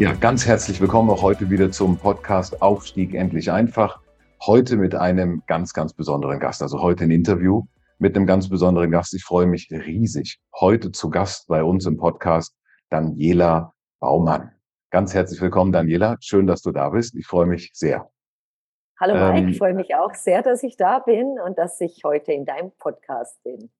Ja, ganz herzlich willkommen auch heute wieder zum Podcast Aufstieg endlich einfach. Heute mit einem ganz, ganz besonderen Gast. Also heute ein Interview mit einem ganz besonderen Gast. Ich freue mich riesig. Heute zu Gast bei uns im Podcast Daniela Baumann. Ganz herzlich willkommen, Daniela. Schön, dass du da bist. Ich freue mich sehr. Hallo Mike, ähm, ich freue mich auch sehr, dass ich da bin und dass ich heute in deinem Podcast bin.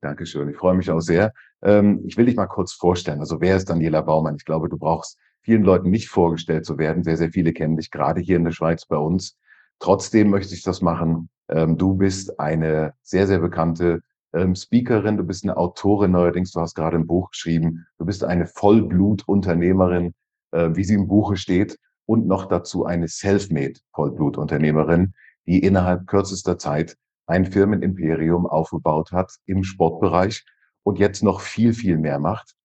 Dankeschön, ich freue mich auch sehr. Ähm, ich will dich mal kurz vorstellen. Also wer ist Daniela Baumann? Ich glaube, du brauchst vielen Leuten nicht vorgestellt zu werden. Sehr, sehr viele kennen dich, gerade hier in der Schweiz bei uns. Trotzdem möchte ich das machen. Ähm, du bist eine sehr, sehr bekannte ähm, Speakerin, du bist eine Autorin neuerdings, du hast gerade ein Buch geschrieben, du bist eine Vollblutunternehmerin, äh, wie sie im Buche steht, und noch dazu eine Selfmade Vollblutunternehmerin, die innerhalb kürzester Zeit ein Firmenimperium aufgebaut hat im Sportbereich und jetzt noch viel, viel mehr macht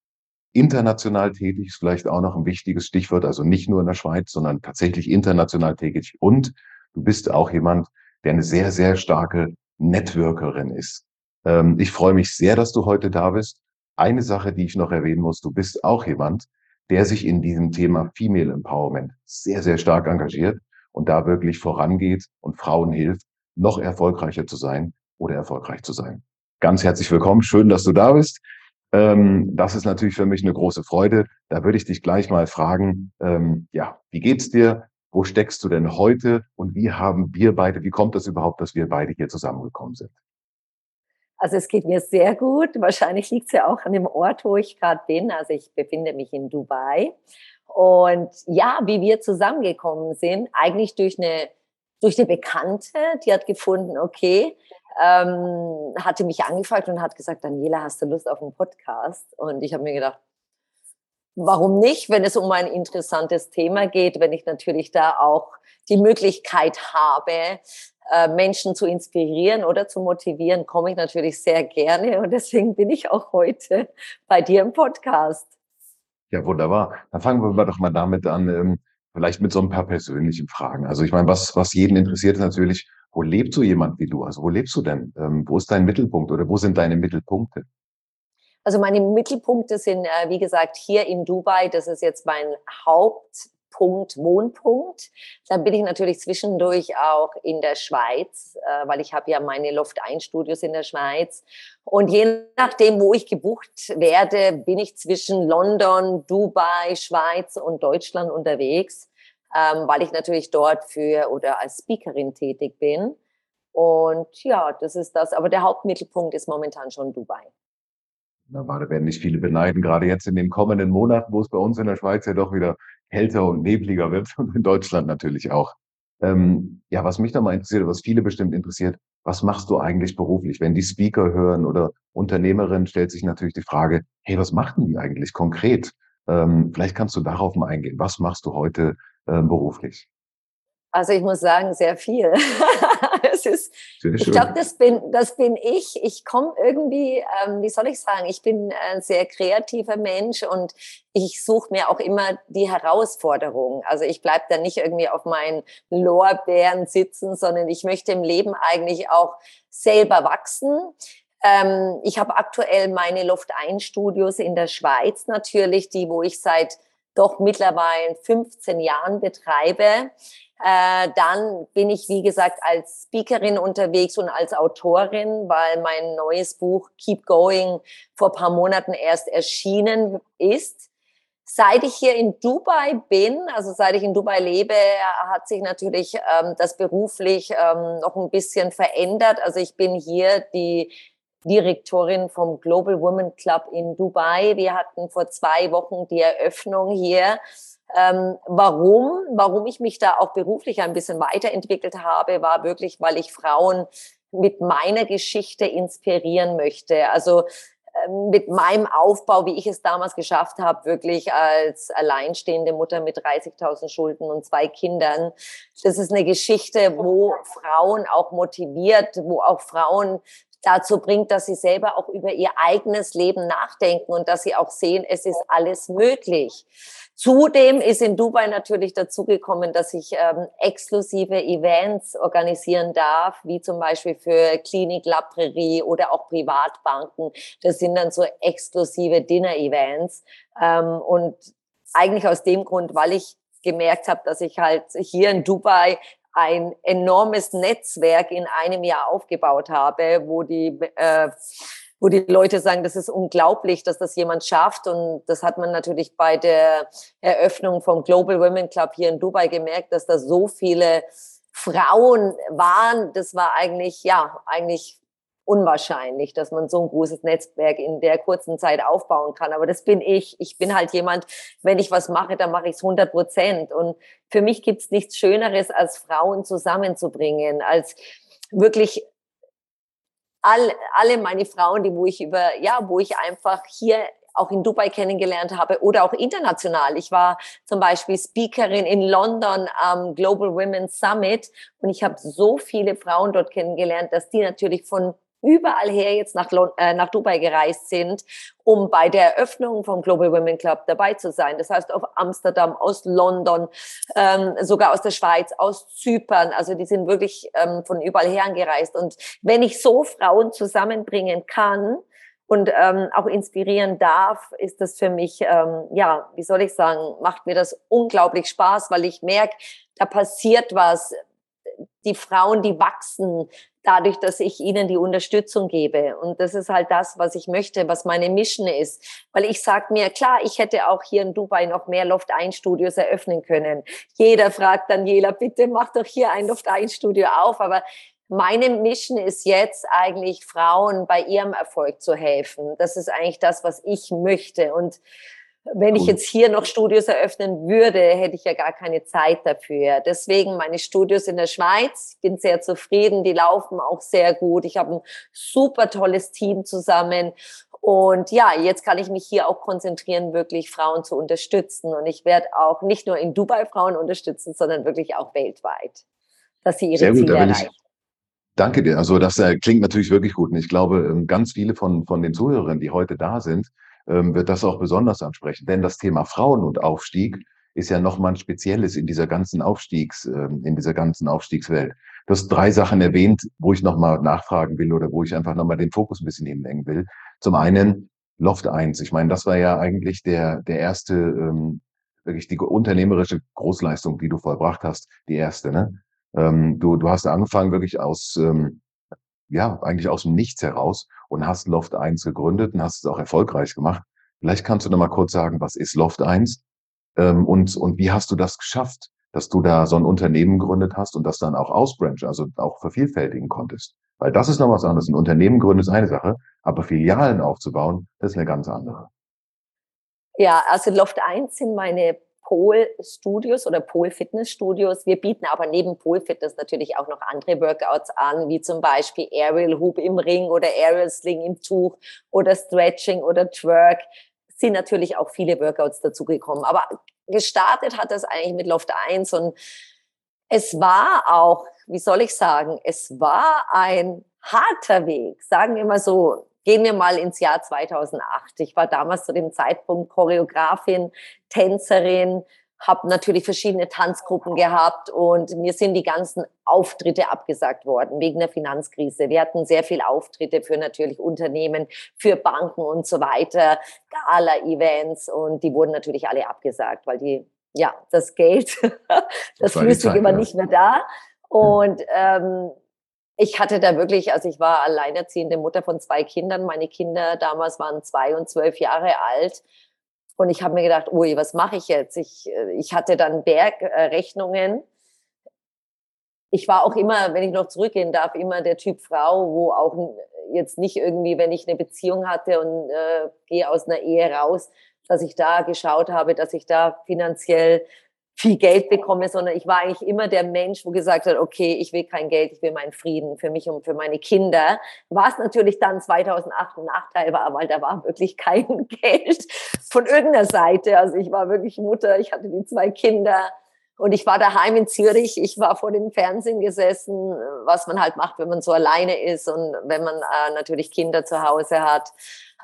international tätig ist vielleicht auch noch ein wichtiges Stichwort, also nicht nur in der Schweiz, sondern tatsächlich international tätig. Und du bist auch jemand, der eine sehr, sehr starke Networkerin ist. Ähm, ich freue mich sehr, dass du heute da bist. Eine Sache, die ich noch erwähnen muss, du bist auch jemand, der sich in diesem Thema Female Empowerment sehr, sehr stark engagiert und da wirklich vorangeht und Frauen hilft, noch erfolgreicher zu sein oder erfolgreich zu sein. Ganz herzlich willkommen. Schön, dass du da bist. Ähm, das ist natürlich für mich eine große Freude. Da würde ich dich gleich mal fragen, ähm, ja, wie geht's dir? Wo steckst du denn heute? Und wie haben wir beide, wie kommt das überhaupt, dass wir beide hier zusammengekommen sind? Also es geht mir sehr gut. Wahrscheinlich liegt es ja auch an dem Ort, wo ich gerade bin. Also ich befinde mich in Dubai. Und ja, wie wir zusammengekommen sind, eigentlich durch eine durch eine Bekannte, die hat gefunden, okay, ähm, hatte mich angefragt und hat gesagt, Daniela, hast du Lust auf einen Podcast? Und ich habe mir gedacht, warum nicht, wenn es um ein interessantes Thema geht, wenn ich natürlich da auch die Möglichkeit habe, äh, Menschen zu inspirieren oder zu motivieren, komme ich natürlich sehr gerne und deswegen bin ich auch heute bei dir im Podcast. Ja, wunderbar. Dann fangen wir doch mal damit an, ähm, vielleicht mit so ein paar persönlichen Fragen. Also ich meine, was, was jeden interessiert, ist natürlich, wo lebt so jemand wie du? Also wo lebst du denn? Ähm, wo ist dein Mittelpunkt oder wo sind deine Mittelpunkte? Also meine Mittelpunkte sind, äh, wie gesagt, hier in Dubai. Das ist jetzt mein Hauptpunkt, Wohnpunkt. Dann bin ich natürlich zwischendurch auch in der Schweiz, äh, weil ich habe ja meine Loft-1-Studios in der Schweiz. Und je nachdem, wo ich gebucht werde, bin ich zwischen London, Dubai, Schweiz und Deutschland unterwegs ähm, weil ich natürlich dort für oder als Speakerin tätig bin. Und ja, das ist das. Aber der Hauptmittelpunkt ist momentan schon Dubai. Na, da werden nicht viele beneiden, gerade jetzt in den kommenden Monaten, wo es bei uns in der Schweiz ja doch wieder kälter und nebliger wird und in Deutschland natürlich auch. Ähm, ja, was mich da mal interessiert, was viele bestimmt interessiert, was machst du eigentlich beruflich? Wenn die Speaker hören oder Unternehmerinnen, stellt sich natürlich die Frage, hey, was machen die eigentlich konkret? Ähm, vielleicht kannst du darauf mal eingehen. Was machst du heute äh, beruflich? Also ich muss sagen, sehr viel. es ist, ich glaube, das bin, das bin ich. Ich komme irgendwie, ähm, wie soll ich sagen, ich bin ein sehr kreativer Mensch und ich suche mir auch immer die Herausforderungen. Also ich bleibe da nicht irgendwie auf meinen Lorbeeren sitzen, sondern ich möchte im Leben eigentlich auch selber wachsen. Ähm, ich habe aktuell meine Loft 1 Studios in der Schweiz natürlich, die, wo ich seit doch mittlerweile 15 Jahren betreibe. Äh, dann bin ich, wie gesagt, als Speakerin unterwegs und als Autorin, weil mein neues Buch Keep Going vor paar Monaten erst erschienen ist. Seit ich hier in Dubai bin, also seit ich in Dubai lebe, hat sich natürlich ähm, das beruflich ähm, noch ein bisschen verändert. Also ich bin hier die Direktorin vom Global Women Club in Dubai. Wir hatten vor zwei Wochen die Eröffnung hier. Ähm, warum? Warum ich mich da auch beruflich ein bisschen weiterentwickelt habe, war wirklich, weil ich Frauen mit meiner Geschichte inspirieren möchte. Also ähm, mit meinem Aufbau, wie ich es damals geschafft habe, wirklich als alleinstehende Mutter mit 30.000 Schulden und zwei Kindern. Das ist eine Geschichte, wo Frauen auch motiviert, wo auch Frauen dazu bringt, dass sie selber auch über ihr eigenes Leben nachdenken und dass sie auch sehen, es ist alles möglich. Zudem ist in Dubai natürlich dazugekommen, dass ich ähm, exklusive Events organisieren darf, wie zum Beispiel für Klinik La oder auch Privatbanken. Das sind dann so exklusive Dinner-Events. Ähm, und eigentlich aus dem Grund, weil ich gemerkt habe, dass ich halt hier in Dubai ein enormes Netzwerk in einem Jahr aufgebaut habe, wo die äh, wo die Leute sagen, das ist unglaublich, dass das jemand schafft. Und das hat man natürlich bei der Eröffnung vom Global Women Club hier in Dubai gemerkt, dass da so viele Frauen waren. Das war eigentlich, ja, eigentlich unwahrscheinlich, dass man so ein großes Netzwerk in der kurzen Zeit aufbauen kann. Aber das bin ich. Ich bin halt jemand, wenn ich was mache, dann mache ich es 100 Prozent. Und für mich gibt es nichts Schöneres, als Frauen zusammenzubringen, als wirklich all, alle meine Frauen, die wo ich über, ja, wo ich einfach hier auch in Dubai kennengelernt habe oder auch international. Ich war zum Beispiel Speakerin in London am Global Women's Summit und ich habe so viele Frauen dort kennengelernt, dass die natürlich von überall her jetzt nach, äh, nach Dubai gereist sind, um bei der Eröffnung vom Global Women Club dabei zu sein. Das heißt, auf Amsterdam, aus London, ähm, sogar aus der Schweiz, aus Zypern. Also die sind wirklich ähm, von überall her angereist. Und wenn ich so Frauen zusammenbringen kann, und ähm, auch inspirieren darf, ist das für mich, ähm, ja, wie soll ich sagen, macht mir das unglaublich Spaß, weil ich merke, da passiert was. Die Frauen, die wachsen, dadurch, dass ich ihnen die Unterstützung gebe. Und das ist halt das, was ich möchte, was meine Mission ist. Weil ich sage mir, klar, ich hätte auch hier in Dubai noch mehr Loft-1-Studios eröffnen können. Jeder fragt Daniela, bitte mach doch hier ein Loft-1-Studio auf. Aber meine Mission ist jetzt eigentlich, Frauen bei ihrem Erfolg zu helfen. Das ist eigentlich das, was ich möchte. Und wenn ich jetzt hier noch Studios eröffnen würde, hätte ich ja gar keine Zeit dafür. Deswegen meine Studios in der Schweiz. Ich bin sehr zufrieden. Die laufen auch sehr gut. Ich habe ein super tolles Team zusammen. Und ja, jetzt kann ich mich hier auch konzentrieren, wirklich Frauen zu unterstützen. Und ich werde auch nicht nur in Dubai Frauen unterstützen, sondern wirklich auch weltweit, dass sie ihre sehr Ziele erreichen. Danke dir. Also das äh, klingt natürlich wirklich gut. Und ich glaube, ähm, ganz viele von, von den Zuhörern, die heute da sind, wird das auch besonders ansprechen. Denn das Thema Frauen und Aufstieg ist ja nochmal ein spezielles in dieser ganzen Aufstiegs, ähm, in dieser ganzen Aufstiegswelt. Du hast drei Sachen erwähnt, wo ich nochmal nachfragen will oder wo ich einfach nochmal den Fokus ein bisschen hinlenken will. Zum einen Loft 1. Ich meine, das war ja eigentlich der, der erste, ähm, wirklich die unternehmerische Großleistung, die du vollbracht hast, die erste. Ne? Ähm, du, du hast angefangen wirklich aus, ähm, ja, eigentlich aus dem Nichts heraus und hast Loft 1 gegründet und hast es auch erfolgreich gemacht. Vielleicht kannst du noch mal kurz sagen, was ist Loft 1 ähm, und, und wie hast du das geschafft, dass du da so ein Unternehmen gegründet hast und das dann auch ausbranchen, also auch vervielfältigen konntest. Weil das ist noch was anderes. Ein Unternehmen gründen ist eine Sache, aber Filialen aufzubauen, das ist eine ganz andere. Ja, also Loft 1 sind meine Pole Studios oder Pole Fitness Studios. Wir bieten aber neben Pole Fitness natürlich auch noch andere Workouts an, wie zum Beispiel Aerial Hoop im Ring oder Aerial Sling im Tuch oder Stretching oder Twerk. Sind natürlich auch viele Workouts dazugekommen. Aber gestartet hat das eigentlich mit Loft 1 und es war auch, wie soll ich sagen, es war ein harter Weg, sagen wir mal so. Gehen wir mal ins Jahr 2008. Ich war damals zu dem Zeitpunkt Choreografin, Tänzerin, habe natürlich verschiedene Tanzgruppen gehabt und mir sind die ganzen Auftritte abgesagt worden wegen der Finanzkrise. Wir hatten sehr viel Auftritte für natürlich Unternehmen, für Banken und so weiter, Gala-Events und die wurden natürlich alle abgesagt, weil die ja das Geld, das, das Flüssige war nicht mehr da und ähm, ich hatte da wirklich, also ich war alleinerziehende Mutter von zwei Kindern. Meine Kinder damals waren zwei und zwölf Jahre alt. Und ich habe mir gedacht, ui, was mache ich jetzt? Ich, äh, ich hatte dann Bergrechnungen. Ich war auch immer, wenn ich noch zurückgehen darf, immer der Typ Frau, wo auch jetzt nicht irgendwie, wenn ich eine Beziehung hatte und äh, gehe aus einer Ehe raus, dass ich da geschaut habe, dass ich da finanziell viel Geld bekomme, sondern ich war eigentlich immer der Mensch, wo gesagt hat, okay, ich will kein Geld, ich will meinen Frieden für mich und für meine Kinder. Was natürlich dann 2008 ein Nachteil war, weil da war wirklich kein Geld von irgendeiner Seite. Also ich war wirklich Mutter, ich hatte die zwei Kinder und ich war daheim in Zürich, ich war vor dem Fernsehen gesessen, was man halt macht, wenn man so alleine ist und wenn man äh, natürlich Kinder zu Hause hat.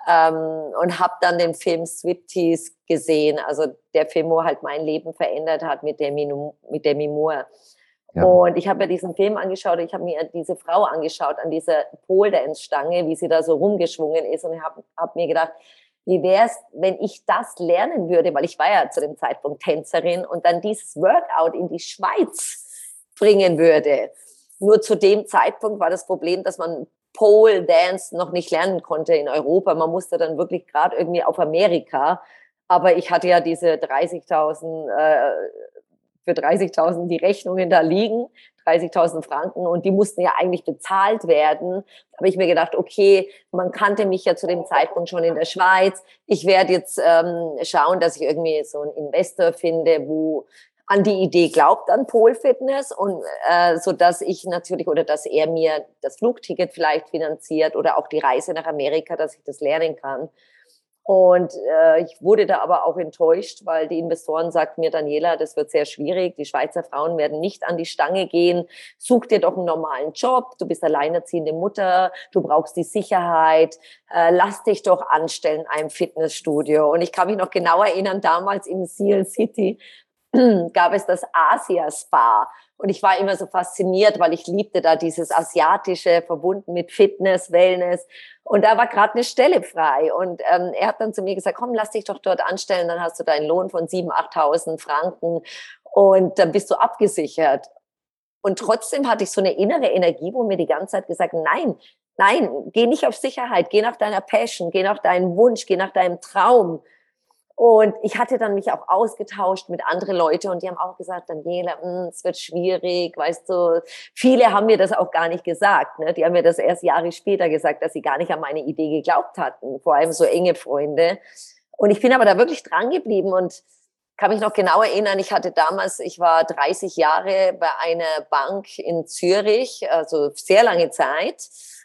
Ähm, und habe dann den Film Swifties gesehen, also der Film, wo halt mein Leben verändert hat mit Demi, mit Demi Moore. Ja. Und ich habe mir diesen Film angeschaut, ich habe mir diese Frau angeschaut an dieser Pole Dance Stange, wie sie da so rumgeschwungen ist und habe hab mir gedacht, wie wäre es, wenn ich das lernen würde, weil ich war ja zu dem Zeitpunkt Tänzerin und dann dieses Workout in die Schweiz bringen würde. Nur zu dem Zeitpunkt war das Problem, dass man Pole Dance noch nicht lernen konnte in Europa. Man musste dann wirklich gerade irgendwie auf Amerika. Aber ich hatte ja diese 30.000, äh, für 30.000 die Rechnungen da liegen. 30.000 Franken und die mussten ja eigentlich bezahlt werden. Da habe ich mir gedacht, okay, man kannte mich ja zu dem Zeitpunkt schon in der Schweiz. Ich werde jetzt ähm, schauen, dass ich irgendwie so einen Investor finde, wo an die Idee glaubt an Pole Fitness und äh, so dass ich natürlich oder dass er mir das Flugticket vielleicht finanziert oder auch die Reise nach Amerika, dass ich das lernen kann. Und äh, ich wurde da aber auch enttäuscht, weil die Investoren sagten mir, Daniela, das wird sehr schwierig. Die Schweizer Frauen werden nicht an die Stange gehen. Such dir doch einen normalen Job. Du bist alleinerziehende Mutter. Du brauchst die Sicherheit. Äh, lass dich doch anstellen in einem Fitnessstudio. Und ich kann mich noch genau erinnern, damals in Seal City gab es das Asia Spa. Und ich war immer so fasziniert, weil ich liebte da dieses Asiatische, verbunden mit Fitness, Wellness. Und da war gerade eine Stelle frei. Und ähm, er hat dann zu mir gesagt, komm, lass dich doch dort anstellen, dann hast du deinen Lohn von 7.000, 8.000 Franken und dann bist du abgesichert. Und trotzdem hatte ich so eine innere Energie, wo mir die ganze Zeit gesagt, nein, nein, geh nicht auf Sicherheit, geh nach deiner Passion, geh nach deinem Wunsch, geh nach deinem Traum. Und ich hatte dann mich auch ausgetauscht mit anderen Leuten und die haben auch gesagt, Daniela, hm, es wird schwierig, weißt du. Viele haben mir das auch gar nicht gesagt. Ne? Die haben mir das erst Jahre später gesagt, dass sie gar nicht an meine Idee geglaubt hatten. Vor allem so enge Freunde. Und ich bin aber da wirklich dran geblieben und kann mich noch genau erinnern, ich hatte damals, ich war 30 Jahre bei einer Bank in Zürich, also sehr lange Zeit.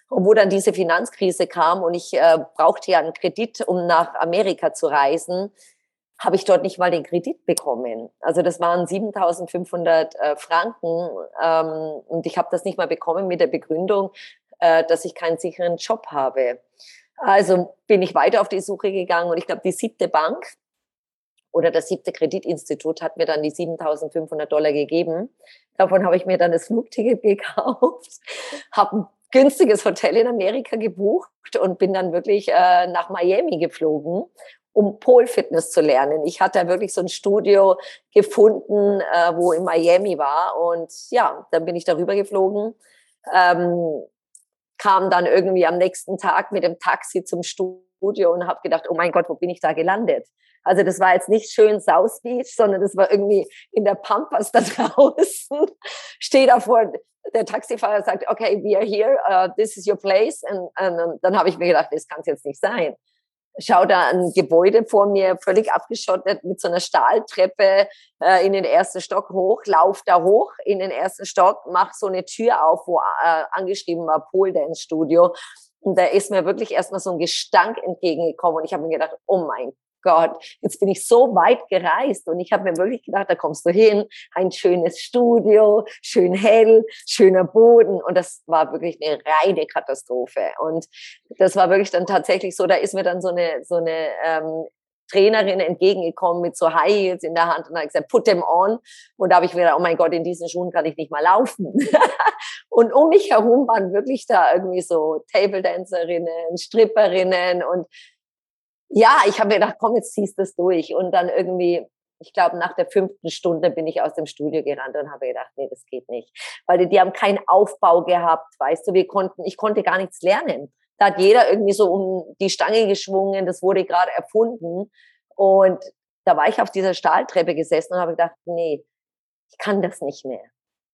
Und wo dann diese Finanzkrise kam und ich äh, brauchte ja einen Kredit, um nach Amerika zu reisen, habe ich dort nicht mal den Kredit bekommen. Also das waren 7.500 äh, Franken ähm, und ich habe das nicht mal bekommen mit der Begründung, äh, dass ich keinen sicheren Job habe. Also bin ich weiter auf die Suche gegangen und ich glaube, die siebte Bank oder das siebte Kreditinstitut hat mir dann die 7.500 Dollar gegeben. Davon habe ich mir dann das Flugticket gekauft, habe günstiges Hotel in Amerika gebucht und bin dann wirklich äh, nach Miami geflogen, um Pole Fitness zu lernen. Ich hatte wirklich so ein Studio gefunden, äh, wo in Miami war und ja, dann bin ich darüber geflogen. Ähm, kam dann irgendwie am nächsten Tag mit dem Taxi zum Studio und habe gedacht, oh mein Gott, wo bin ich da gelandet? Also das war jetzt nicht schön South Beach, sondern das war irgendwie in der Pampas da draußen. Stehe davor, der Taxifahrer sagt, okay, we are here, uh, this is your place. Und, und dann habe ich mir gedacht, das kann es jetzt nicht sein. Schau da ein Gebäude vor mir, völlig abgeschottet, mit so einer Stahltreppe äh, in den ersten Stock hoch, lauf da hoch in den ersten Stock, mach so eine Tür auf, wo äh, angeschrieben war Pole Dance Studio. Und da ist mir wirklich erstmal so ein Gestank entgegengekommen. Und ich habe mir gedacht, oh mein Gott, jetzt bin ich so weit gereist und ich habe mir wirklich gedacht, da kommst du hin, ein schönes Studio, schön hell, schöner Boden und das war wirklich eine reine Katastrophe. Und das war wirklich dann tatsächlich so, da ist mir dann so eine, so eine ähm, Trainerin entgegengekommen mit so High Heels in der Hand und hat gesagt, put them on. Und da habe ich gedacht, oh mein Gott, in diesen Schuhen kann ich nicht mal laufen. und um mich herum waren wirklich da irgendwie so Table Dancerinnen, Stripperinnen und ja, ich habe mir gedacht, komm, jetzt ziehst du es durch. Und dann irgendwie, ich glaube, nach der fünften Stunde bin ich aus dem Studio gerannt und habe gedacht, nee, das geht nicht. Weil die, die haben keinen Aufbau gehabt, weißt du, wir konnten, ich konnte gar nichts lernen. Da hat jeder irgendwie so um die Stange geschwungen, das wurde gerade erfunden. Und da war ich auf dieser Stahltreppe gesessen und habe gedacht, nee, ich kann das nicht mehr.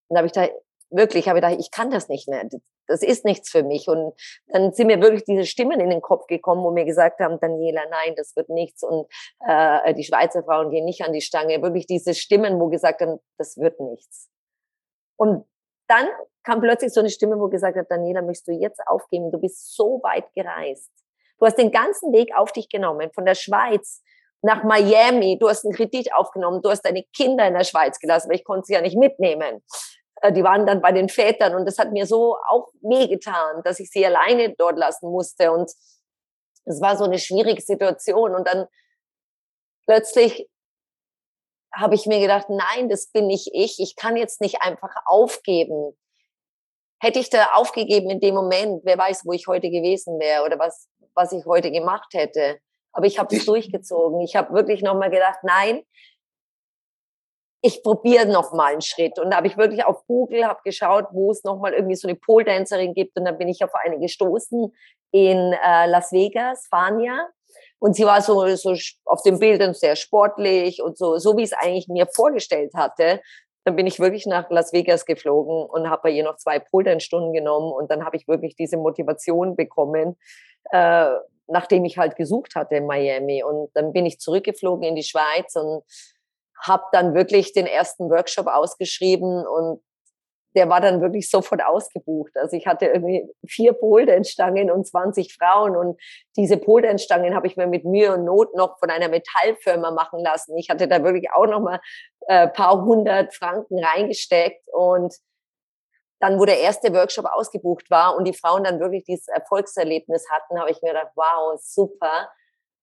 Und da habe ich da wirklich, habe ich gedacht, ich kann das nicht mehr. Das ist nichts für mich. Und dann sind mir wirklich diese Stimmen in den Kopf gekommen, wo mir gesagt haben, Daniela, nein, das wird nichts. Und äh, die Schweizer Frauen gehen nicht an die Stange. Wirklich diese Stimmen, wo gesagt haben, das wird nichts. Und dann kam plötzlich so eine Stimme, wo gesagt hat, Daniela, möchtest du jetzt aufgeben? Du bist so weit gereist. Du hast den ganzen Weg auf dich genommen, von der Schweiz nach Miami. Du hast einen Kredit aufgenommen. Du hast deine Kinder in der Schweiz gelassen, weil ich konnte sie ja nicht mitnehmen. Äh, die waren dann bei den Vätern und das hat mir so auch wehgetan, dass ich sie alleine dort lassen musste. Und es war so eine schwierige Situation. Und dann plötzlich habe ich mir gedacht, nein, das bin nicht ich. Ich kann jetzt nicht einfach aufgeben. Hätte ich da aufgegeben in dem Moment, wer weiß, wo ich heute gewesen wäre oder was, was ich heute gemacht hätte. Aber ich habe es durchgezogen. Ich habe wirklich nochmal gedacht, nein, ich probiere noch mal einen Schritt. Und da habe ich wirklich auf Google hab geschaut, wo es noch mal irgendwie so eine Pole-Dancerin gibt. Und dann bin ich auf eine gestoßen in äh, Las Vegas, Fania. Und sie war so, so auf den Bildern sehr sportlich und so, so wie ich es eigentlich mir vorgestellt hatte. Dann bin ich wirklich nach Las Vegas geflogen und habe bei ihr noch zwei Pole-Dance-Stunden genommen. Und dann habe ich wirklich diese Motivation bekommen, äh, nachdem ich halt gesucht hatte in Miami. Und dann bin ich zurückgeflogen in die Schweiz und habe dann wirklich den ersten Workshop ausgeschrieben und der war dann wirklich sofort ausgebucht. Also ich hatte irgendwie vier Poldernstangen und 20 Frauen und diese Poldernstangen habe ich mir mit Mühe und Not noch von einer Metallfirma machen lassen. Ich hatte da wirklich auch noch mal äh, paar hundert Franken reingesteckt und dann, wo der erste Workshop ausgebucht war und die Frauen dann wirklich dieses Erfolgserlebnis hatten, habe ich mir gedacht, wow, super.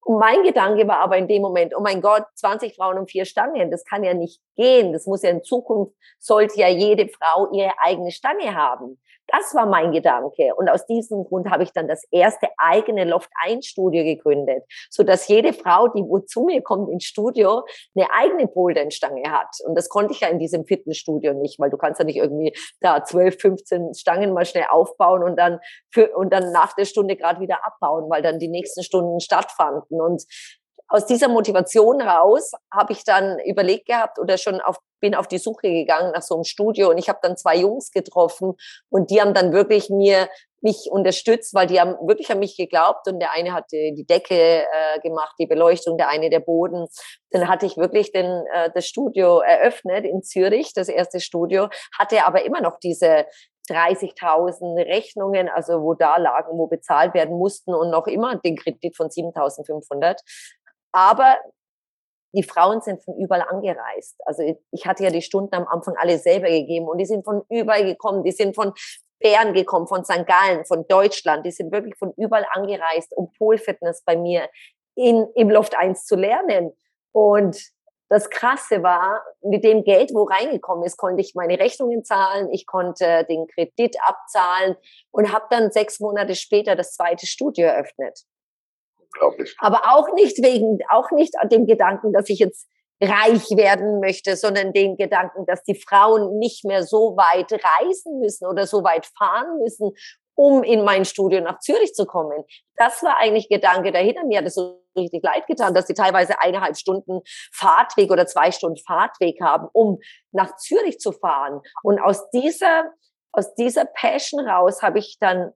Und mein Gedanke war aber in dem Moment, oh mein Gott, 20 Frauen und vier Stangen, das kann ja nicht gehen. Das muss ja in Zukunft, sollte ja jede Frau ihre eigene Stange haben. Das war mein Gedanke. Und aus diesem Grund habe ich dann das erste eigene Loft-1-Studio gegründet, so dass jede Frau, die wo zu mir kommt ins Studio, eine eigene Pole-Stange hat. Und das konnte ich ja in diesem Fitnessstudio nicht, weil du kannst ja nicht irgendwie da 12, 15 Stangen mal schnell aufbauen und dann für, und dann nach der Stunde gerade wieder abbauen, weil dann die nächsten Stunden stattfanden. Und aus dieser Motivation raus habe ich dann überlegt gehabt oder schon auf, bin auf die Suche gegangen nach so einem Studio und ich habe dann zwei Jungs getroffen und die haben dann wirklich mir mich unterstützt, weil die haben wirklich an mich geglaubt und der eine hatte die Decke äh, gemacht, die Beleuchtung, der eine der Boden. Dann hatte ich wirklich den, äh, das Studio eröffnet in Zürich, das erste Studio, hatte aber immer noch diese 30.000 Rechnungen, also wo da lagen, wo bezahlt werden mussten und noch immer den Kredit von 7.500. Aber die Frauen sind von überall angereist. Also ich hatte ja die Stunden am Anfang alle selber gegeben und die sind von überall gekommen. Die sind von Bern gekommen, von St. Gallen, von Deutschland. Die sind wirklich von überall angereist, um Polfitness bei mir in, im Loft 1 zu lernen. Und das Krasse war, mit dem Geld, wo reingekommen ist, konnte ich meine Rechnungen zahlen, ich konnte den Kredit abzahlen und habe dann sechs Monate später das zweite Studio eröffnet. Unglaublich. Aber auch nicht wegen, auch nicht an dem Gedanken, dass ich jetzt reich werden möchte, sondern den Gedanken, dass die Frauen nicht mehr so weit reisen müssen oder so weit fahren müssen, um in mein Studio nach Zürich zu kommen. Das war eigentlich Gedanke dahinter. Mir hat es so richtig leid getan, dass sie teilweise eineinhalb Stunden Fahrtweg oder zwei Stunden Fahrtweg haben, um nach Zürich zu fahren. Und aus dieser, aus dieser Passion raus habe ich dann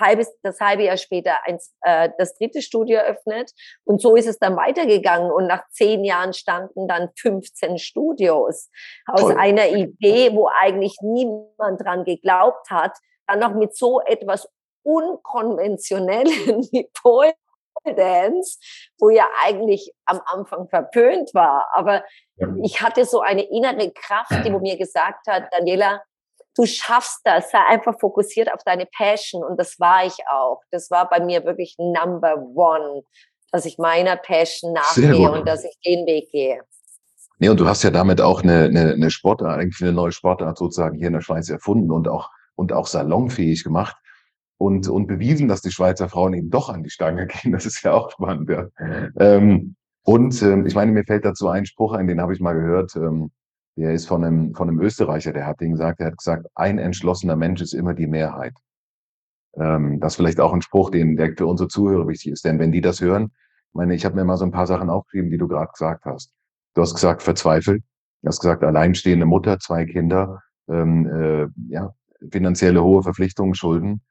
halbes, das halbe Jahr später eins, äh, das dritte Studio eröffnet. Und so ist es dann weitergegangen. Und nach zehn Jahren standen dann 15 Studios aus Toll. einer Idee, wo eigentlich niemand dran geglaubt hat, dann noch mit so etwas Unkonventionellen wie Pole Dance, wo ja eigentlich am Anfang verpönt war. Aber ich hatte so eine innere Kraft, die mir gesagt hat, Daniela, du schaffst das, sei einfach fokussiert auf deine Passion und das war ich auch. Das war bei mir wirklich Number One, dass ich meiner Passion nachgehe und dass ich den Weg gehe. Nee, und du hast ja damit auch eine, eine, eine Sportart, eigentlich eine neue Sportart sozusagen hier in der Schweiz erfunden und auch, und auch salonfähig gemacht und, und bewiesen, dass die Schweizer Frauen eben doch an die Stange gehen. Das ist ja auch spannend. Ja. Ähm, und ähm, ich meine, mir fällt dazu ein Spruch ein, den habe ich mal gehört. Ähm, der ist von einem, von einem Österreicher, der hat den gesagt, der hat gesagt, ein entschlossener Mensch ist immer die Mehrheit. Ähm, das ist vielleicht auch ein Spruch, den, der für unsere Zuhörer wichtig ist. Denn wenn die das hören, meine, ich habe mir mal so ein paar Sachen aufgeschrieben, die du gerade gesagt hast. Du hast gesagt, verzweifelt. Du hast gesagt, alleinstehende Mutter, zwei Kinder, ähm, äh, ja, finanzielle hohe Verpflichtungen, Schulden.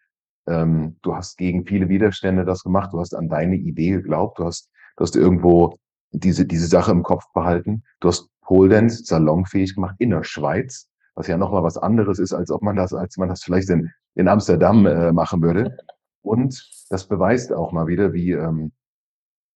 Ähm, du hast gegen viele Widerstände das gemacht. Du hast an deine Idee geglaubt. Du hast, du hast irgendwo diese, diese Sache im Kopf behalten. Du hast Pole Dance salonfähig gemacht in der Schweiz, was ja nochmal was anderes ist, als ob man das, als man das vielleicht in, in Amsterdam äh, machen würde. Und das beweist auch mal wieder, wie, ähm,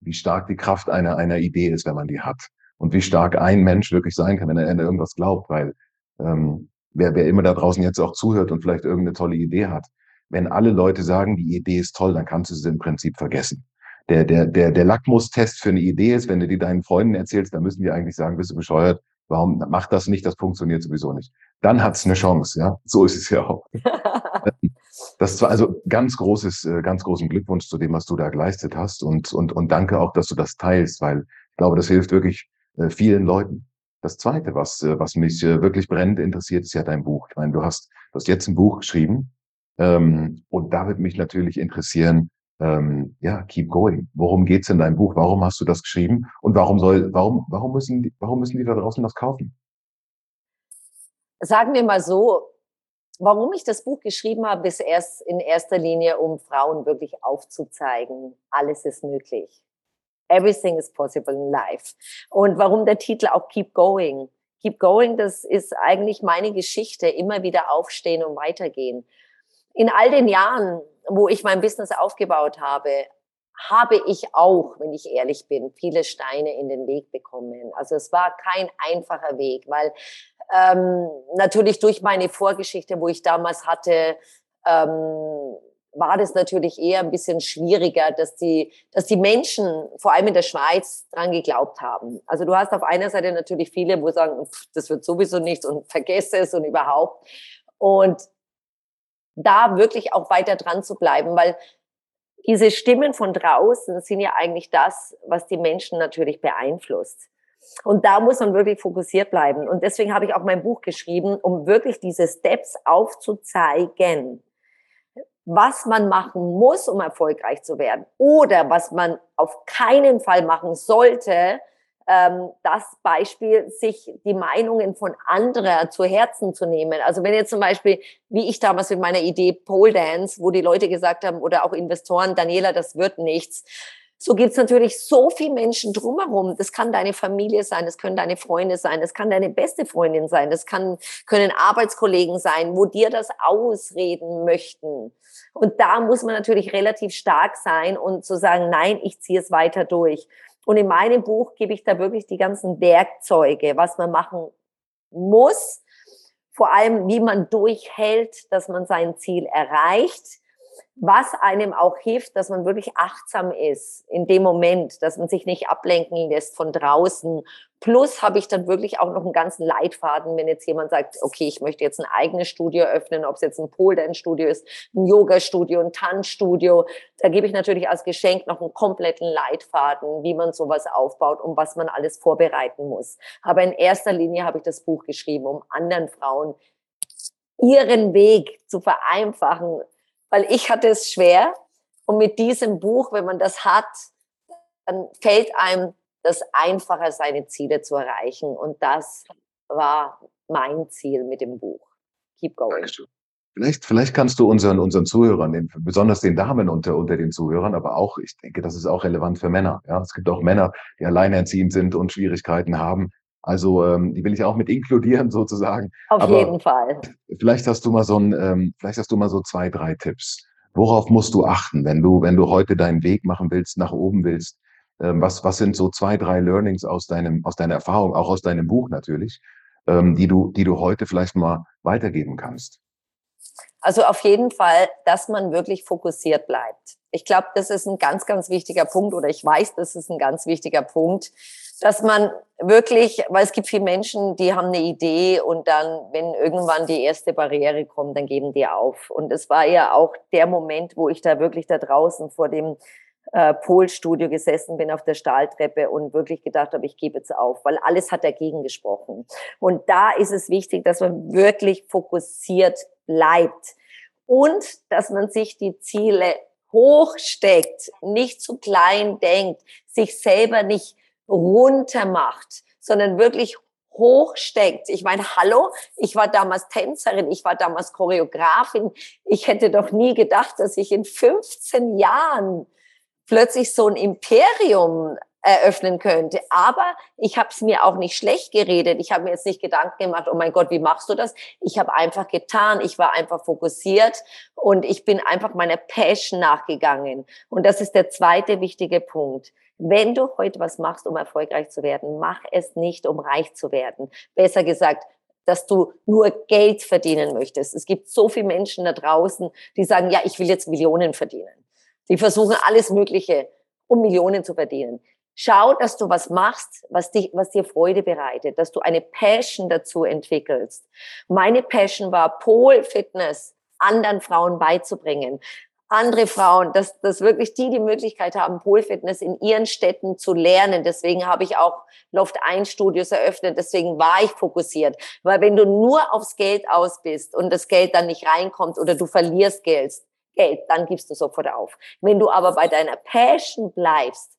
wie stark die Kraft einer, einer Idee ist, wenn man die hat. Und wie stark ein Mensch wirklich sein kann, wenn er an irgendwas glaubt. Weil ähm, wer, wer immer da draußen jetzt auch zuhört und vielleicht irgendeine tolle Idee hat, wenn alle Leute sagen, die Idee ist toll, dann kannst du sie im Prinzip vergessen. Der, der, der, der Lackmustest für eine Idee ist, wenn du die deinen Freunden erzählst, dann müssen die eigentlich sagen, bist du bescheuert, warum mach das nicht, das funktioniert sowieso nicht. Dann hat's eine Chance, ja. So ist es ja auch. das war also ganz großes, äh, ganz großen Glückwunsch zu dem, was du da geleistet hast und, und, und danke auch, dass du das teilst, weil ich glaube, das hilft wirklich äh, vielen Leuten. Das zweite, was, äh, was mich wirklich brennend interessiert, ist ja dein Buch. Ich meine, du hast, du hast jetzt ein Buch geschrieben, ähm, und da wird mich natürlich interessieren, ähm, ja, keep going. Worum geht's in deinem Buch? Warum hast du das geschrieben? Und warum soll, warum, warum müssen die, warum müssen die da draußen das kaufen? Sagen wir mal so, warum ich das Buch geschrieben habe, ist erst in erster Linie, um Frauen wirklich aufzuzeigen, alles ist möglich. Everything is possible in life. Und warum der Titel auch Keep Going. Keep Going, das ist eigentlich meine Geschichte, immer wieder aufstehen und weitergehen in all den Jahren, wo ich mein Business aufgebaut habe, habe ich auch, wenn ich ehrlich bin, viele Steine in den Weg bekommen. Also es war kein einfacher Weg, weil ähm, natürlich durch meine Vorgeschichte, wo ich damals hatte, ähm, war das natürlich eher ein bisschen schwieriger, dass die, dass die Menschen, vor allem in der Schweiz, dran geglaubt haben. Also du hast auf einer Seite natürlich viele, wo sagen, pff, das wird sowieso nichts und vergesse es und überhaupt. Und da wirklich auch weiter dran zu bleiben, weil diese Stimmen von draußen sind ja eigentlich das, was die Menschen natürlich beeinflusst. Und da muss man wirklich fokussiert bleiben. Und deswegen habe ich auch mein Buch geschrieben, um wirklich diese Steps aufzuzeigen, was man machen muss, um erfolgreich zu werden oder was man auf keinen Fall machen sollte, das Beispiel, sich die Meinungen von anderen zu Herzen zu nehmen. Also wenn jetzt zum Beispiel, wie ich damals mit meiner Idee Pole Dance, wo die Leute gesagt haben, oder auch Investoren, Daniela, das wird nichts. So gibt's natürlich so viele Menschen drumherum. Das kann deine Familie sein, das können deine Freunde sein, das kann deine beste Freundin sein, das kann, können Arbeitskollegen sein, wo dir das ausreden möchten. Und da muss man natürlich relativ stark sein und zu sagen, nein, ich ziehe es weiter durch. Und in meinem Buch gebe ich da wirklich die ganzen Werkzeuge, was man machen muss, vor allem wie man durchhält, dass man sein Ziel erreicht was einem auch hilft, dass man wirklich achtsam ist in dem Moment, dass man sich nicht ablenken lässt von draußen. Plus habe ich dann wirklich auch noch einen ganzen Leitfaden, wenn jetzt jemand sagt, okay, ich möchte jetzt ein eigenes Studio öffnen, ob es jetzt ein Pole Dance Studio ist, ein Yoga Studio, ein Tanzstudio, da gebe ich natürlich als Geschenk noch einen kompletten Leitfaden, wie man sowas aufbaut und was man alles vorbereiten muss. Aber in erster Linie habe ich das Buch geschrieben, um anderen Frauen ihren Weg zu vereinfachen, weil ich hatte es schwer. Und mit diesem Buch, wenn man das hat, dann fällt einem das einfacher, seine Ziele zu erreichen. Und das war mein Ziel mit dem Buch. Keep going. Vielleicht, vielleicht kannst du unseren, unseren Zuhörern, besonders den Damen unter, unter den Zuhörern, aber auch, ich denke, das ist auch relevant für Männer. Ja, es gibt auch Männer, die alleinerziehend sind und Schwierigkeiten haben. Also ähm, die will ich auch mit inkludieren sozusagen. Auf Aber jeden Fall. Vielleicht hast du mal so ein, ähm, vielleicht hast du mal so zwei, drei Tipps. Worauf musst du achten, wenn du, wenn du heute deinen Weg machen willst, nach oben willst? Ähm, was, was sind so zwei, drei Learnings aus deinem, aus deiner Erfahrung, auch aus deinem Buch natürlich, ähm, die du, die du heute vielleicht mal weitergeben kannst? Also auf jeden Fall, dass man wirklich fokussiert bleibt. Ich glaube, das ist ein ganz, ganz wichtiger Punkt oder ich weiß, das ist ein ganz wichtiger Punkt, dass man wirklich, weil es gibt viele Menschen, die haben eine Idee und dann, wenn irgendwann die erste Barriere kommt, dann geben die auf. Und es war ja auch der Moment, wo ich da wirklich da draußen vor dem äh, Polstudio gesessen bin auf der Stahltreppe und wirklich gedacht habe, ich gebe jetzt auf, weil alles hat dagegen gesprochen. Und da ist es wichtig, dass man wirklich fokussiert bleibt und dass man sich die Ziele hochsteckt, nicht zu klein denkt, sich selber nicht runter macht, sondern wirklich hochsteckt. Ich meine, hallo, ich war damals Tänzerin, ich war damals Choreografin. Ich hätte doch nie gedacht, dass ich in 15 Jahren plötzlich so ein Imperium eröffnen könnte. Aber ich habe es mir auch nicht schlecht geredet. Ich habe mir jetzt nicht Gedanken gemacht, oh mein Gott, wie machst du das? Ich habe einfach getan. Ich war einfach fokussiert und ich bin einfach meiner Passion nachgegangen. Und das ist der zweite wichtige Punkt. Wenn du heute was machst, um erfolgreich zu werden, mach es nicht, um reich zu werden. Besser gesagt, dass du nur Geld verdienen möchtest. Es gibt so viele Menschen da draußen, die sagen, ja, ich will jetzt Millionen verdienen. Die versuchen alles Mögliche, um Millionen zu verdienen. Schau, dass du was machst, was, dich, was dir Freude bereitet, dass du eine Passion dazu entwickelst. Meine Passion war Pole Fitness anderen Frauen beizubringen. Andere Frauen, dass, dass wirklich die die Möglichkeit haben, Pole Fitness in ihren Städten zu lernen. Deswegen habe ich auch Loft 1 Studios eröffnet. Deswegen war ich fokussiert. Weil wenn du nur aufs Geld aus bist und das Geld dann nicht reinkommt oder du verlierst Geld, Geld, dann gibst du sofort auf. Wenn du aber bei deiner Passion bleibst,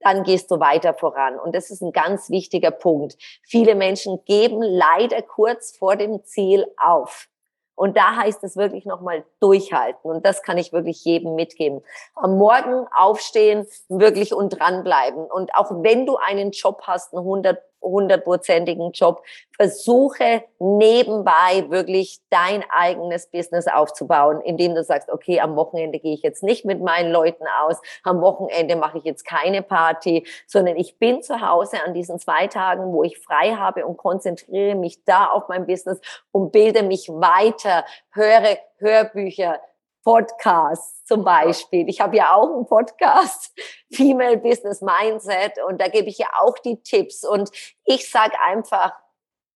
dann gehst du weiter voran. Und das ist ein ganz wichtiger Punkt. Viele Menschen geben leider kurz vor dem Ziel auf. Und da heißt es wirklich nochmal durchhalten. Und das kann ich wirklich jedem mitgeben. Am Morgen aufstehen, wirklich und dranbleiben. Und auch wenn du einen Job hast, einen 100 hundertprozentigen Job. Versuche nebenbei wirklich dein eigenes Business aufzubauen, indem du sagst, okay, am Wochenende gehe ich jetzt nicht mit meinen Leuten aus, am Wochenende mache ich jetzt keine Party, sondern ich bin zu Hause an diesen zwei Tagen, wo ich frei habe und konzentriere mich da auf mein Business und bilde mich weiter, höre Hörbücher, Podcasts zum Beispiel. Ich habe ja auch einen Podcast, Female Business Mindset, und da gebe ich ja auch die Tipps. Und ich sage einfach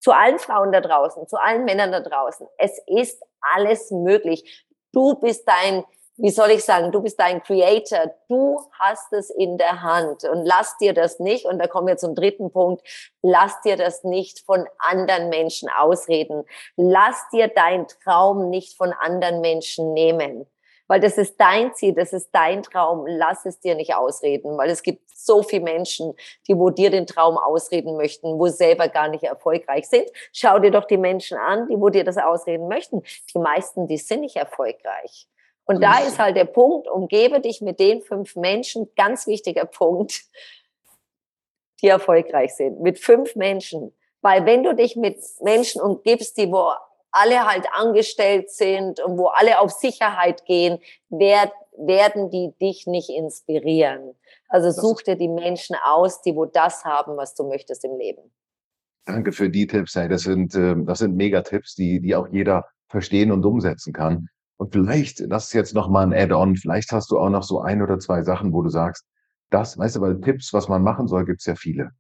zu allen Frauen da draußen, zu allen Männern da draußen, es ist alles möglich. Du bist dein wie soll ich sagen, du bist dein Creator, du hast es in der Hand und lass dir das nicht, und da kommen wir zum dritten Punkt, lass dir das nicht von anderen Menschen ausreden. Lass dir dein Traum nicht von anderen Menschen nehmen. Weil das ist dein Ziel, das ist dein Traum. Lass es dir nicht ausreden, weil es gibt so viele Menschen, die wo dir den Traum ausreden möchten, wo selber gar nicht erfolgreich sind. Schau dir doch die Menschen an, die wo dir das ausreden möchten. Die meisten, die sind nicht erfolgreich. Und da ist halt der Punkt, umgebe dich mit den fünf Menschen, ganz wichtiger Punkt, die erfolgreich sind. Mit fünf Menschen. Weil wenn du dich mit Menschen umgibst, die wo alle halt angestellt sind und wo alle auf Sicherheit gehen, werd, werden die dich nicht inspirieren. Also such dir die Menschen aus, die wo das haben, was du möchtest im Leben. Danke für die Tipps. Das sind, ähm, das sind Megatipps, die, die auch jeder verstehen und umsetzen kann. Und vielleicht, das ist jetzt nochmal ein Add-on, vielleicht hast du auch noch so ein oder zwei Sachen, wo du sagst, das, weißt du, weil Tipps, was man machen soll, gibt's ja viele.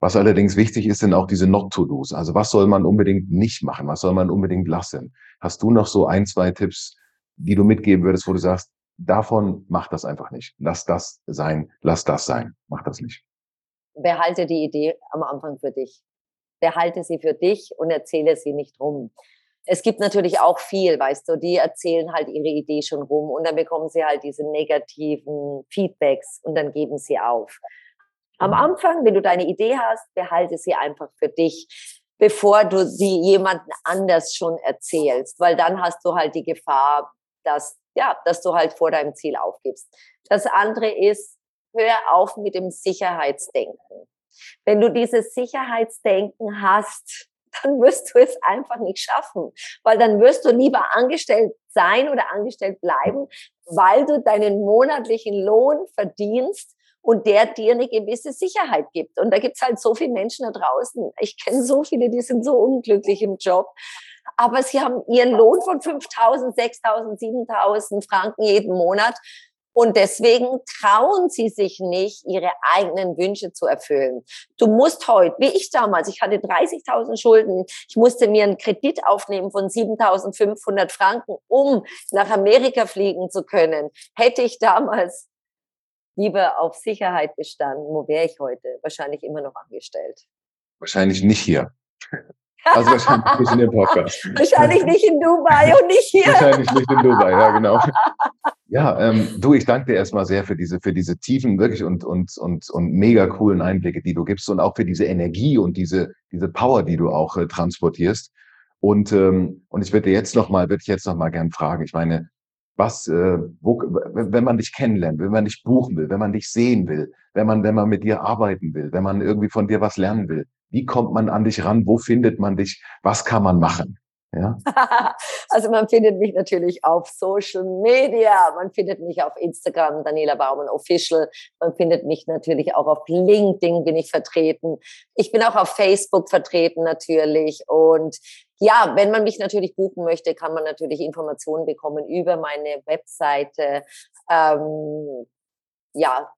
Was allerdings wichtig ist, sind auch diese Not-to-Dos. Also was soll man unbedingt nicht machen? Was soll man unbedingt lassen? Hast du noch so ein, zwei Tipps, die du mitgeben würdest, wo du sagst, davon mach das einfach nicht. Lass das sein, lass das sein. Mach das nicht. Behalte die Idee am Anfang für dich. Behalte sie für dich und erzähle sie nicht rum es gibt natürlich auch viel, weißt du, die erzählen halt ihre Idee schon rum und dann bekommen sie halt diese negativen Feedbacks und dann geben sie auf. Am mhm. Anfang, wenn du deine Idee hast, behalte sie einfach für dich, bevor du sie jemanden anders schon erzählst, weil dann hast du halt die Gefahr, dass, ja, dass du halt vor deinem Ziel aufgibst. Das andere ist, hör auf mit dem Sicherheitsdenken. Wenn du dieses Sicherheitsdenken hast, dann wirst du es einfach nicht schaffen, weil dann wirst du lieber angestellt sein oder angestellt bleiben, weil du deinen monatlichen Lohn verdienst und der dir eine gewisse Sicherheit gibt. Und da gibt's halt so viele Menschen da draußen. Ich kenne so viele, die sind so unglücklich im Job. Aber sie haben ihren Lohn von 5.000, 6.000, 7.000 Franken jeden Monat und deswegen trauen sie sich nicht, ihre eigenen Wünsche zu erfüllen. Du musst heute, wie ich damals, ich hatte 30.000 Schulden, ich musste mir einen Kredit aufnehmen von 7.500 Franken, um nach Amerika fliegen zu können. Hätte ich damals lieber auf Sicherheit bestanden, wo wäre ich heute? Wahrscheinlich immer noch angestellt. Wahrscheinlich nicht hier. Also wahrscheinlich nicht in dem Podcast. Wahrscheinlich nicht in Dubai und nicht hier. Wahrscheinlich nicht in Dubai, ja genau. Ja, ähm, du, ich danke dir erstmal sehr für diese, für diese tiefen, wirklich und, und, und, und mega coolen Einblicke, die du gibst und auch für diese Energie und diese, diese Power, die du auch äh, transportierst. Und, ähm, und ich würde jetzt nochmal, würde ich jetzt nochmal gern fragen. Ich meine, was, äh, wo, wenn man dich kennenlernt, wenn man dich buchen will, wenn man dich sehen will, wenn man, wenn man mit dir arbeiten will, wenn man irgendwie von dir was lernen will, wie kommt man an dich ran? Wo findet man dich? Was kann man machen? Ja. also man findet mich natürlich auf Social Media, man findet mich auf Instagram, Daniela Baumann Official, man findet mich natürlich auch auf LinkedIn bin ich vertreten. Ich bin auch auf Facebook vertreten natürlich und ja, wenn man mich natürlich buchen möchte, kann man natürlich Informationen bekommen über meine Webseite. Ähm, ja,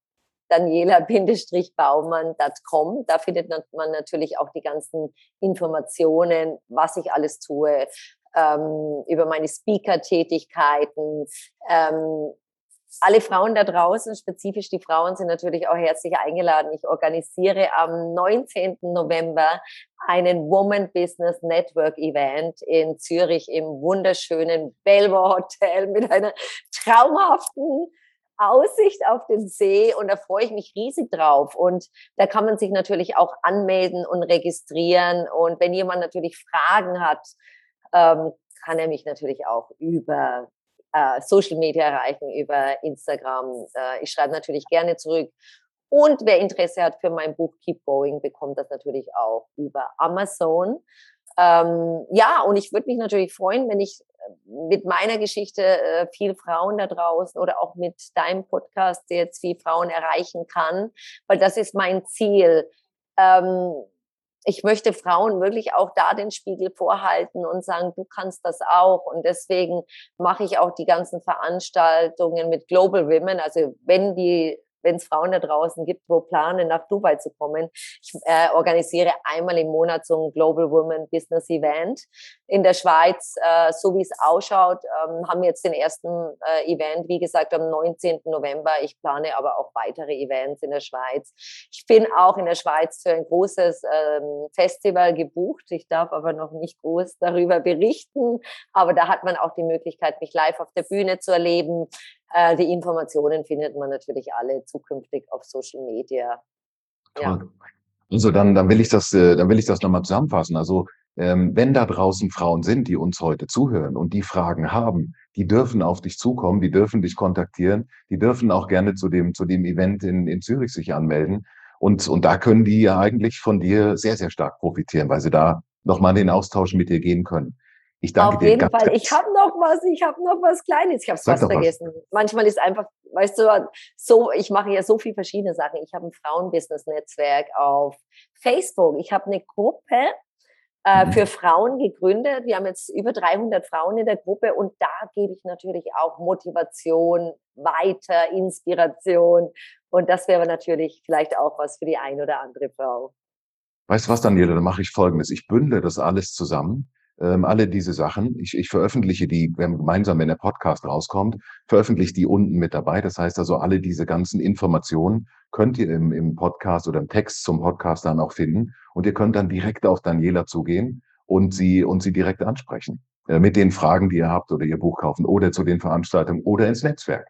daniela-baumann.com. Da findet man natürlich auch die ganzen Informationen, was ich alles tue, ähm, über meine Speaker-Tätigkeiten. Ähm, alle Frauen da draußen, spezifisch die Frauen, sind natürlich auch herzlich eingeladen. Ich organisiere am 19. November einen Woman Business Network Event in Zürich im wunderschönen Belvoir Hotel mit einer traumhaften Aussicht auf den See und da freue ich mich riesig drauf. Und da kann man sich natürlich auch anmelden und registrieren. Und wenn jemand natürlich Fragen hat, ähm, kann er mich natürlich auch über äh, Social Media erreichen, über Instagram. Äh, ich schreibe natürlich gerne zurück. Und wer Interesse hat für mein Buch Keep Going, bekommt das natürlich auch über Amazon. Ähm, ja, und ich würde mich natürlich freuen, wenn ich mit meiner Geschichte äh, viel Frauen da draußen oder auch mit deinem Podcast jetzt viel Frauen erreichen kann, weil das ist mein Ziel. Ähm, ich möchte Frauen wirklich auch da den Spiegel vorhalten und sagen, du kannst das auch. Und deswegen mache ich auch die ganzen Veranstaltungen mit Global Women. Also wenn die wenn es Frauen da draußen gibt, wo planen, nach Dubai zu kommen. Ich äh, organisiere einmal im Monat so ein Global Women Business Event in der Schweiz. Äh, so wie es ausschaut, ähm, haben wir jetzt den ersten äh, Event, wie gesagt, am 19. November. Ich plane aber auch weitere Events in der Schweiz. Ich bin auch in der Schweiz für ein großes ähm, Festival gebucht. Ich darf aber noch nicht groß darüber berichten. Aber da hat man auch die Möglichkeit, mich live auf der Bühne zu erleben. Äh, die Informationen findet man natürlich alle zukünftig auf Social Media. Ja. Also dann, dann will ich das, äh, dann will ich das nochmal zusammenfassen. Also ähm, wenn da draußen Frauen sind, die uns heute zuhören und die Fragen haben, die dürfen auf dich zukommen, die dürfen dich kontaktieren, die dürfen auch gerne zu dem, zu dem Event in, in Zürich sich anmelden. Und, und da können die ja eigentlich von dir sehr, sehr stark profitieren, weil sie da nochmal in den Austausch mit dir gehen können. Ich danke Auf dir. Auf jeden Fall. Ich habe noch was, ich habe noch was Kleines. Ich habe es fast vergessen. Was. Manchmal ist einfach, weißt du, so, ich mache ja so viele verschiedene Sachen. Ich habe ein Frauenbusiness-Netzwerk auf Facebook. Ich habe eine Gruppe äh, mhm. für Frauen gegründet. Wir haben jetzt über 300 Frauen in der Gruppe und da gebe ich natürlich auch Motivation weiter, Inspiration. Und das wäre natürlich vielleicht auch was für die ein oder andere Frau. Weißt du was, Daniela, dann mache ich Folgendes. Ich bündle das alles zusammen ähm, alle diese Sachen. Ich, ich veröffentliche die, wenn gemeinsam, wenn der Podcast rauskommt, veröffentliche die unten mit dabei. Das heißt also, alle diese ganzen Informationen könnt ihr im, im Podcast oder im Text zum Podcast dann auch finden. Und ihr könnt dann direkt auf Daniela zugehen und sie, und sie direkt ansprechen. Äh, mit den Fragen, die ihr habt oder ihr Buch kaufen oder zu den Veranstaltungen oder ins Netzwerk.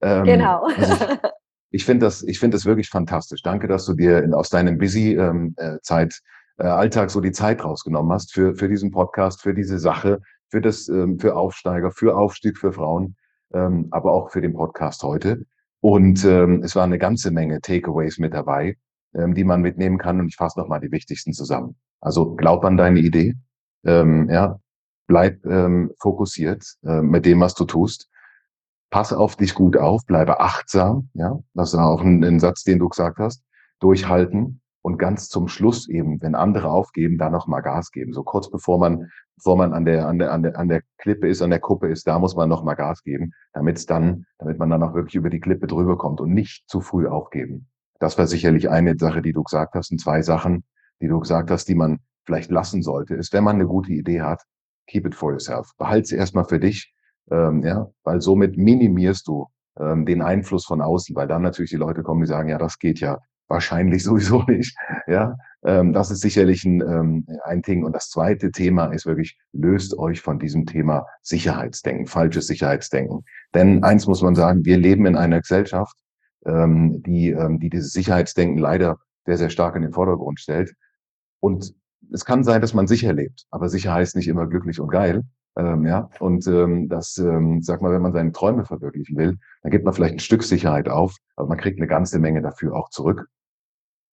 Ähm, genau. Also ich, ich finde das, ich finde das wirklich fantastisch. Danke, dass du dir in, aus deinem busy ähm, äh, Zeit äh, Alltag so die Zeit rausgenommen hast für, für diesen Podcast, für diese Sache, für das, ähm, für Aufsteiger, für Aufstieg für Frauen, ähm, aber auch für den Podcast heute. Und ähm, es war eine ganze Menge Takeaways mit dabei, ähm, die man mitnehmen kann. Und ich fasse nochmal die wichtigsten zusammen. Also glaub an deine Idee. Ähm, ja, bleib ähm, fokussiert äh, mit dem, was du tust. Pass auf dich gut auf, bleibe achtsam. Ja, das ist auch ein, ein Satz, den du gesagt hast. Durchhalten und ganz zum Schluss eben, wenn andere aufgeben, da noch mal Gas geben. So kurz bevor man, bevor man an der, an der, an der, an der Klippe ist, an der Kuppe ist, da muss man noch mal Gas geben, damit es dann, damit man dann auch wirklich über die Klippe drüber kommt und nicht zu früh aufgeben. Das war sicherlich eine Sache, die du gesagt hast, und zwei Sachen, die du gesagt hast, die man vielleicht lassen sollte, ist, wenn man eine gute Idee hat, keep it for yourself. Behalte sie erstmal für dich, ähm, ja, weil somit minimierst du ähm, den Einfluss von außen, weil dann natürlich die Leute kommen, die sagen, ja, das geht ja Wahrscheinlich sowieso nicht. Ja, ähm, das ist sicherlich ein, ähm, ein Ding. Und das zweite Thema ist wirklich, löst euch von diesem Thema Sicherheitsdenken, falsches Sicherheitsdenken. Denn eins muss man sagen, wir leben in einer Gesellschaft, ähm, die, ähm, die dieses Sicherheitsdenken leider sehr, sehr stark in den Vordergrund stellt. Und es kann sein, dass man sicher lebt, aber sicher heißt nicht immer glücklich und geil. Ähm, ja, und ähm, das, ähm, sag mal, wenn man seine Träume verwirklichen will, dann gibt man vielleicht ein Stück Sicherheit auf, aber man kriegt eine ganze Menge dafür auch zurück.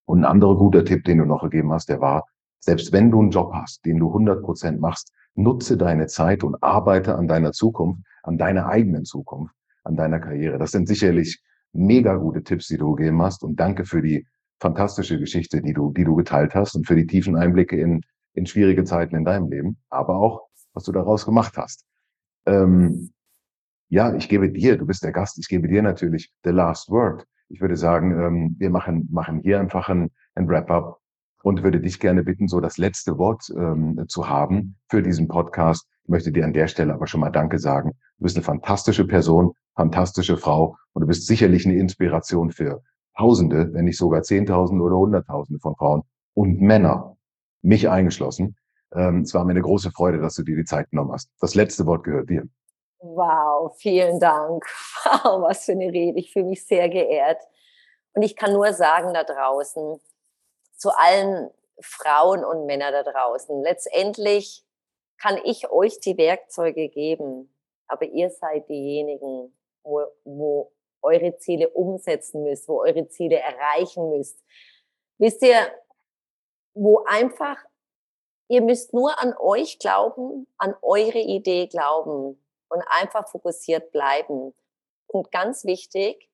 Und ein anderer guter Tipp, den du noch gegeben hast, der war, selbst wenn du einen Job hast, den du 100 Prozent machst, nutze deine Zeit und arbeite an deiner Zukunft, an deiner eigenen Zukunft, an deiner Karriere. Das sind sicherlich mega gute Tipps, die du gegeben hast. Und danke für die fantastische Geschichte, die du, die du geteilt hast und für die tiefen Einblicke in, in schwierige Zeiten in deinem Leben, aber auch, was du daraus gemacht hast. Ähm, ja, ich gebe dir, du bist der Gast, ich gebe dir natürlich the last word. Ich würde sagen, ähm, wir machen, machen hier einfach ein, ein Wrap-up und würde dich gerne bitten, so das letzte Wort ähm, zu haben für diesen Podcast. Ich möchte dir an der Stelle aber schon mal Danke sagen. Du bist eine fantastische Person, fantastische Frau und du bist sicherlich eine Inspiration für Tausende, wenn nicht sogar Zehntausende oder Hunderttausende von Frauen und Männer, mich eingeschlossen. Ähm, es war mir eine große Freude, dass du dir die Zeit genommen hast. Das letzte Wort gehört dir. Wow, vielen Dank. Wow, was für eine Rede. Ich fühle mich sehr geehrt. Und ich kann nur sagen da draußen, zu allen Frauen und Männern da draußen, letztendlich kann ich euch die Werkzeuge geben, aber ihr seid diejenigen, wo, wo eure Ziele umsetzen müsst, wo eure Ziele erreichen müsst. Wisst ihr, wo einfach, ihr müsst nur an euch glauben, an eure Idee glauben und einfach fokussiert bleiben. Und ganz wichtig,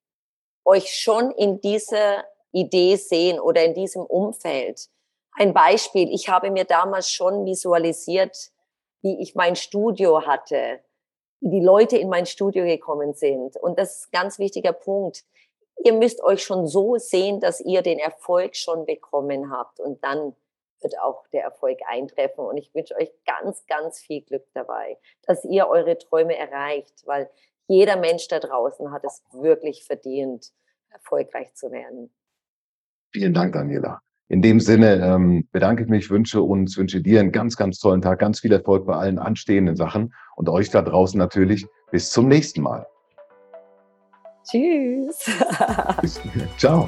euch schon in dieser Idee sehen oder in diesem Umfeld. Ein Beispiel, ich habe mir damals schon visualisiert, wie ich mein Studio hatte, wie die Leute in mein Studio gekommen sind. Und das ist ein ganz wichtiger Punkt. Ihr müsst euch schon so sehen, dass ihr den Erfolg schon bekommen habt. Und dann wird auch der Erfolg eintreffen. Und ich wünsche euch ganz, ganz viel Glück dabei, dass ihr eure Träume erreicht, weil jeder Mensch da draußen hat es wirklich verdient, erfolgreich zu werden. Vielen Dank, Daniela. In dem Sinne ähm, bedanke ich mich, wünsche uns, wünsche dir einen ganz, ganz tollen Tag, ganz viel Erfolg bei allen anstehenden Sachen und euch da draußen natürlich bis zum nächsten Mal. Tschüss. Ciao.